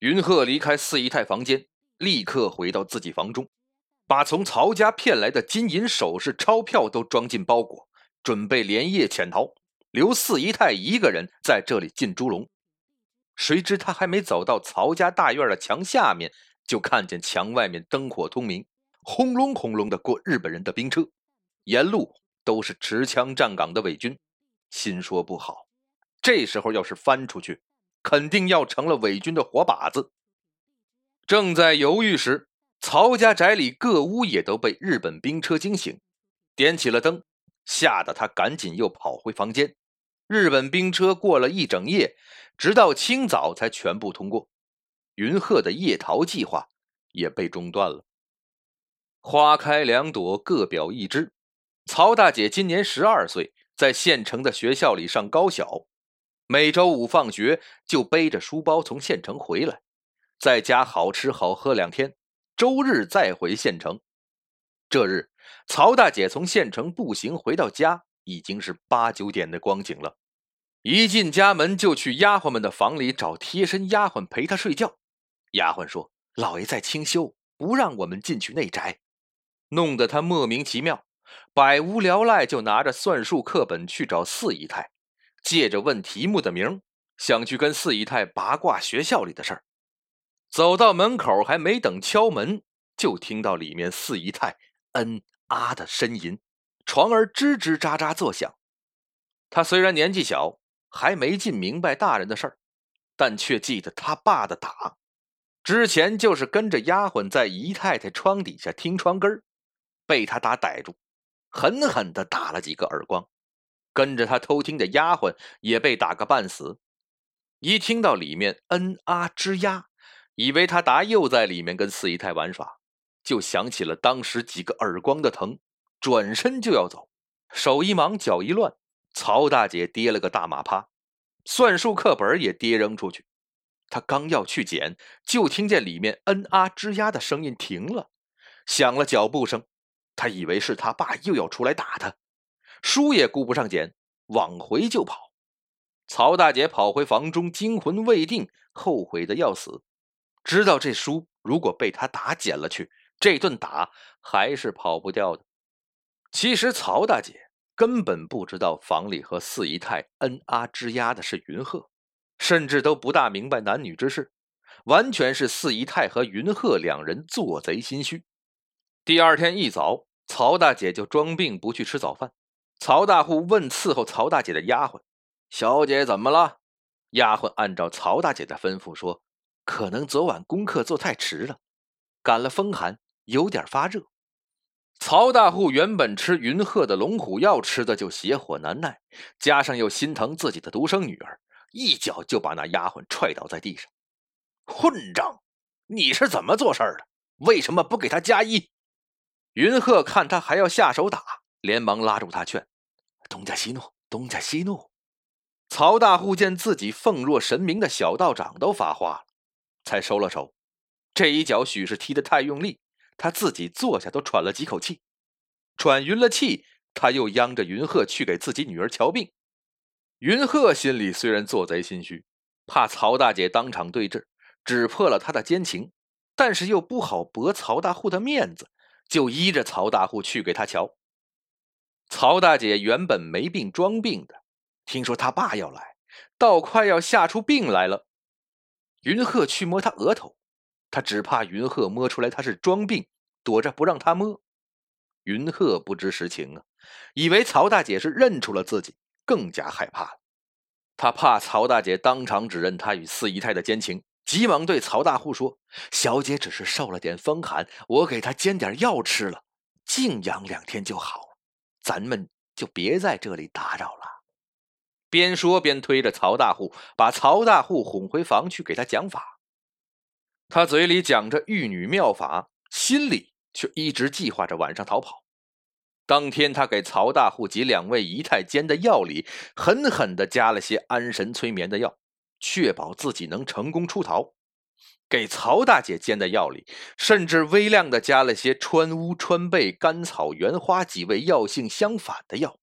云鹤离开四姨太房间，立刻回到自己房中，把从曹家骗来的金银首饰、钞票都装进包裹，准备连夜潜逃，留四姨太一个人在这里进猪笼。谁知他还没走到曹家大院的墙下面，就看见墙外面灯火通明，轰隆轰隆的过日本人的兵车，沿路都是持枪站岗的伪军。心说不好，这时候要是翻出去，肯定要成了伪军的活靶子。正在犹豫时，曹家宅里各屋也都被日本兵车惊醒，点起了灯，吓得他赶紧又跑回房间。日本兵车过了一整夜，直到清早才全部通过。云鹤的夜逃计划也被中断了。花开两朵，各表一枝。曹大姐今年十二岁。在县城的学校里上高小，每周五放学就背着书包从县城回来，在家好吃好喝两天，周日再回县城。这日，曹大姐从县城步行回到家，已经是八九点的光景了。一进家门，就去丫鬟们的房里找贴身丫鬟陪她睡觉。丫鬟说：“老爷在清修，不让我们进去内宅。”弄得她莫名其妙。百无聊赖，就拿着算术课本去找四姨太，借着问题目的名，想去跟四姨太八卦学校里的事儿。走到门口，还没等敲门，就听到里面四姨太“嗯啊”的呻吟，床儿吱吱喳喳作响。他虽然年纪小，还没尽明白大人的事儿，但却记得他爸的打。之前就是跟着丫鬟在姨太太窗底下听窗根儿，被他打逮住。狠狠地打了几个耳光，跟着他偷听的丫鬟也被打个半死。一听到里面嗯啊吱呀，以为他达又在里面跟四姨太玩耍，就想起了当时几个耳光的疼，转身就要走，手一忙脚一乱，曹大姐跌了个大马趴，算术课本也跌扔出去。他刚要去捡，就听见里面嗯啊吱呀的声音停了，响了脚步声。他以为是他爸又要出来打他，书也顾不上捡，往回就跑。曹大姐跑回房中，惊魂未定，后悔的要死。知道这书如果被他打捡了去，这顿打还是跑不掉的。其实曹大姐根本不知道房里和四姨太恩啊之压的是云鹤，甚至都不大明白男女之事，完全是四姨太和云鹤两人做贼心虚。第二天一早。曹大姐就装病不去吃早饭。曹大户问伺候曹大姐的丫鬟：“小姐怎么了？”丫鬟按照曹大姐的吩咐说：“可能昨晚功课做太迟了，感了风寒，有点发热。”曹大户原本吃云鹤的龙虎药吃的就邪火难耐，加上又心疼自己的独生女儿，一脚就把那丫鬟踹倒在地上：“混账！你是怎么做事的？为什么不给他加衣？”云鹤看他还要下手打，连忙拉住他劝：“东家息怒，东家息怒。”曹大户见自己奉若神明的小道长都发话了，才收了手。这一脚许是踢得太用力，他自己坐下都喘了几口气。喘匀了气，他又央着云鹤去给自己女儿瞧病。云鹤心里虽然做贼心虚，怕曹大姐当场对质，指破了他的奸情，但是又不好驳曹大户的面子。就依着曹大户去给他瞧。曹大姐原本没病装病的，听说他爸要来，倒快要吓出病来了。云鹤去摸他额头，他只怕云鹤摸出来他是装病，躲着不让他摸。云鹤不知实情啊，以为曹大姐是认出了自己，更加害怕了。他怕曹大姐当场指认他与四姨太的奸情。急忙对曹大户说：“小姐只是受了点风寒，我给她煎点药吃了，静养两天就好了。咱们就别在这里打扰了。”边说边推着曹大户，把曹大户哄回房去给他讲法。他嘴里讲着玉女妙法，心里却一直计划着晚上逃跑。当天，他给曹大户及两位姨太煎的药里，狠狠地加了些安神催眠的药。确保自己能成功出逃，给曹大姐煎的药里，甚至微量的加了些川乌、川贝、甘草、原花几味药性相反的药，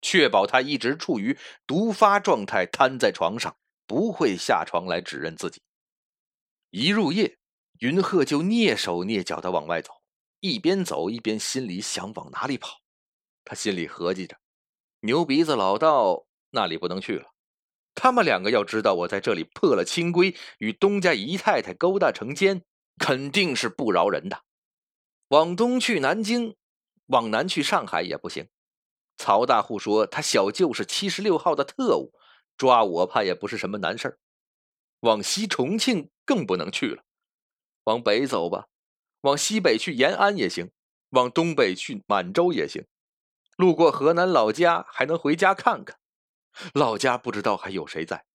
确保她一直处于毒发状态，瘫在床上，不会下床来指认自己。一入夜，云鹤就蹑手蹑脚的往外走，一边走一边心里想往哪里跑。他心里合计着：牛鼻子老道那里不能去了。他们两个要知道我在这里破了清规，与东家姨太太勾搭成奸，肯定是不饶人的。往东去南京，往南去上海也不行。曹大户说他小舅是七十六号的特务，抓我怕也不是什么难事儿往西重庆更不能去了。往北走吧，往西北去延安也行，往东北去满洲也行。路过河南老家，还能回家看看。老家不知道还有谁在。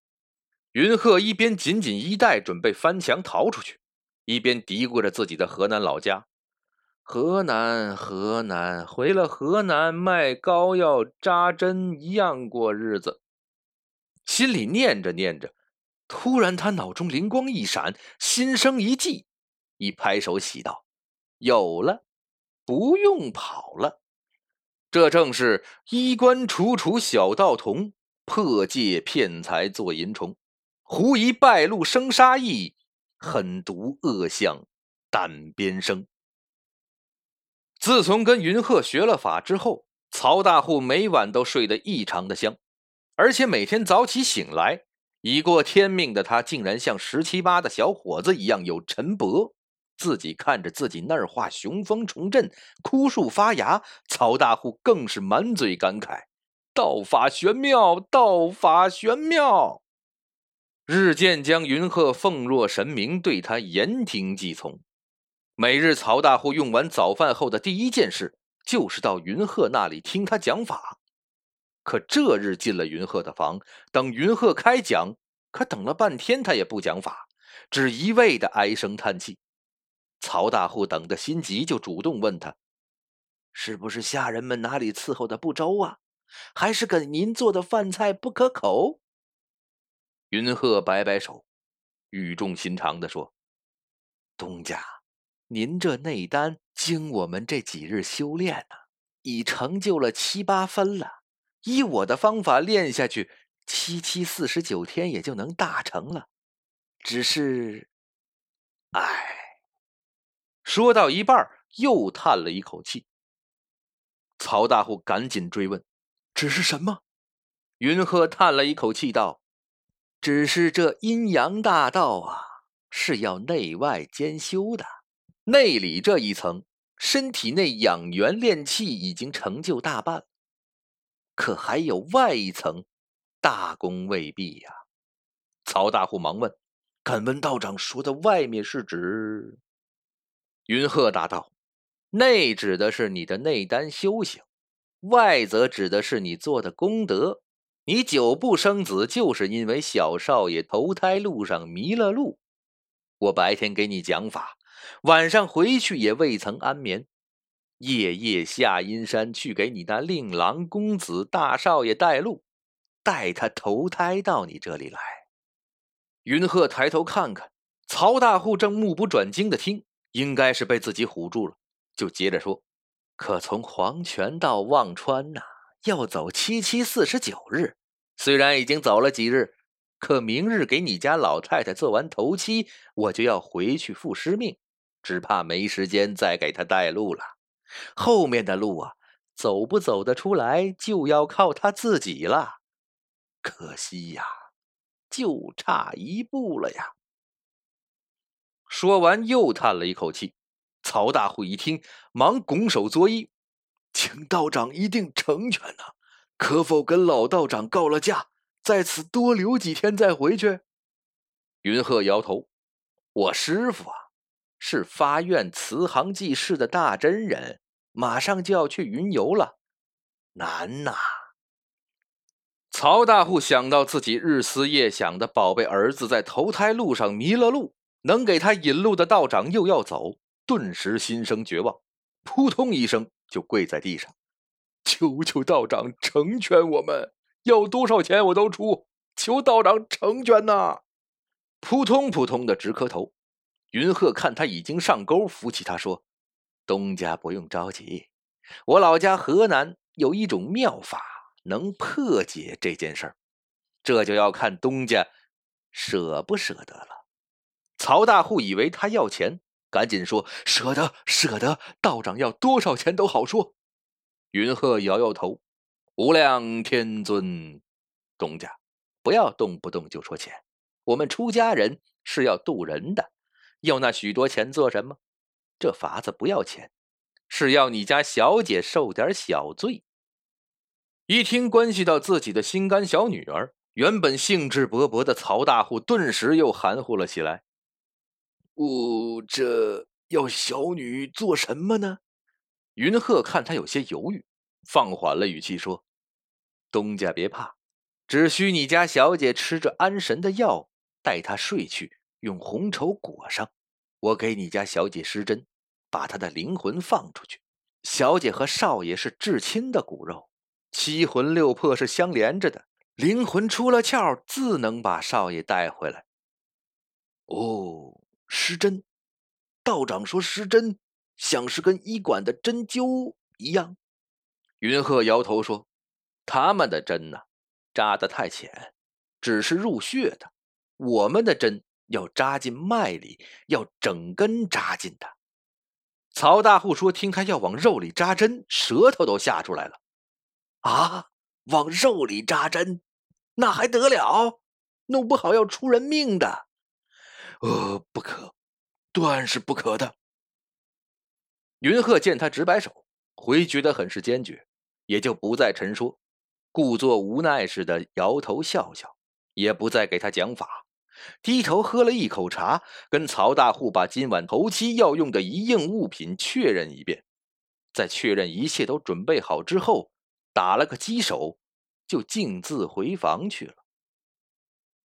云鹤一边紧紧衣带，准备翻墙逃出去，一边嘀咕着自己的河南老家。河南，河南，回了河南卖膏药、扎针一样过日子。心里念着念着，突然他脑中灵光一闪，心生一计，一拍手喜道：“有了，不用跑了。这正是衣冠楚楚小道童。”破戒骗财做淫虫，狐疑败露生杀意，狠毒恶相胆边生。自从跟云鹤学了法之后，曹大户每晚都睡得异常的香，而且每天早起醒来，已过天命的他竟然像十七八的小伙子一样有陈伯。自己看着自己那儿画雄风重振，枯树发芽，曹大户更是满嘴感慨。道法玄妙，道法玄妙，日渐将云鹤奉若神明，对他言听计从。每日曹大户用完早饭后的第一件事，就是到云鹤那里听他讲法。可这日进了云鹤的房，等云鹤开讲，可等了半天，他也不讲法，只一味的唉声叹气。曹大户等的心急，就主动问他：“是不是下人们哪里伺候的不周啊？”还是跟您做的饭菜不可口。云鹤摆摆手，语重心长的说：“东家，您这内丹经我们这几日修炼呢，已成就了七八分了。依我的方法练下去，七七四十九天也就能大成了。只是，唉。”说到一半，又叹了一口气。曹大户赶紧追问。只是什么？云鹤叹了一口气道：“只是这阴阳大道啊，是要内外兼修的。内里这一层，身体内养元炼气已经成就大半，可还有外一层，大功未毕呀。”曹大户忙问：“敢问道长说的外面是指？”云鹤答道：“内指的是你的内丹修行。”外则指的是你做的功德，你久不生子，就是因为小少爷投胎路上迷了路。我白天给你讲法，晚上回去也未曾安眠，夜夜下阴山去给你那令郎公子大少爷带路，带他投胎到你这里来。云鹤抬头看看，曹大户正目不转睛的听，应该是被自己唬住了，就接着说。可从黄泉到忘川呐，要走七七四十九日。虽然已经走了几日，可明日给你家老太太做完头七，我就要回去复师命，只怕没时间再给她带路了。后面的路啊，走不走得出来，就要靠他自己了。可惜呀，就差一步了呀。说完，又叹了一口气。曹大户一听，忙拱手作揖：“请道长一定成全呐！可否跟老道长告了假，在此多留几天再回去？”云鹤摇头：“我师傅啊，是发愿慈航济世的大真人，马上就要去云游了，难呐！”曹大户想到自己日思夜想的宝贝儿子在投胎路上迷了路，能给他引路的道长又要走。顿时心生绝望，扑通一声就跪在地上，求求道长成全我们，要多少钱我都出，求道长成全呐！扑通扑通的直磕头。云鹤看他已经上钩，扶起他说：“东家不用着急，我老家河南有一种妙法，能破解这件事儿，这就要看东家舍不舍得了。”曹大户以为他要钱，赶紧说：“舍得，舍得，道长要多少钱都好说。”云鹤摇摇头：“无量天尊，东家，不要动不动就说钱。我们出家人是要渡人的，要那许多钱做什么？这法子不要钱，是要你家小姐受点小罪。”一听关系到自己的心肝小女儿，原本兴致勃勃的曹大户顿时又含糊了起来。我这要小女做什么呢？云鹤看他有些犹豫，放缓了语气说：“东家别怕，只需你家小姐吃着安神的药，带她睡去，用红绸裹上，我给你家小姐施针，把她的灵魂放出去。小姐和少爷是至亲的骨肉。”七魂六魄是相连着的，灵魂出了窍，自能把少爷带回来。哦，失针，道长说失针，像是跟医馆的针灸一样。云鹤摇头说：“他们的针呢，扎得太浅，只是入穴的；我们的针要扎进脉里，要整根扎进的。”曹大户说：“听他要往肉里扎针，舌头都吓出来了。”啊！往肉里扎针，那还得了？弄不好要出人命的。呃，不可，断是不可的。云鹤见他直摆手，回绝的很是坚决，也就不再陈说，故作无奈似的摇头笑笑，也不再给他讲法，低头喝了一口茶，跟曹大户把今晚头七要用的一应物品确认一遍，在确认一切都准备好之后。打了个鸡手，就径自回房去了。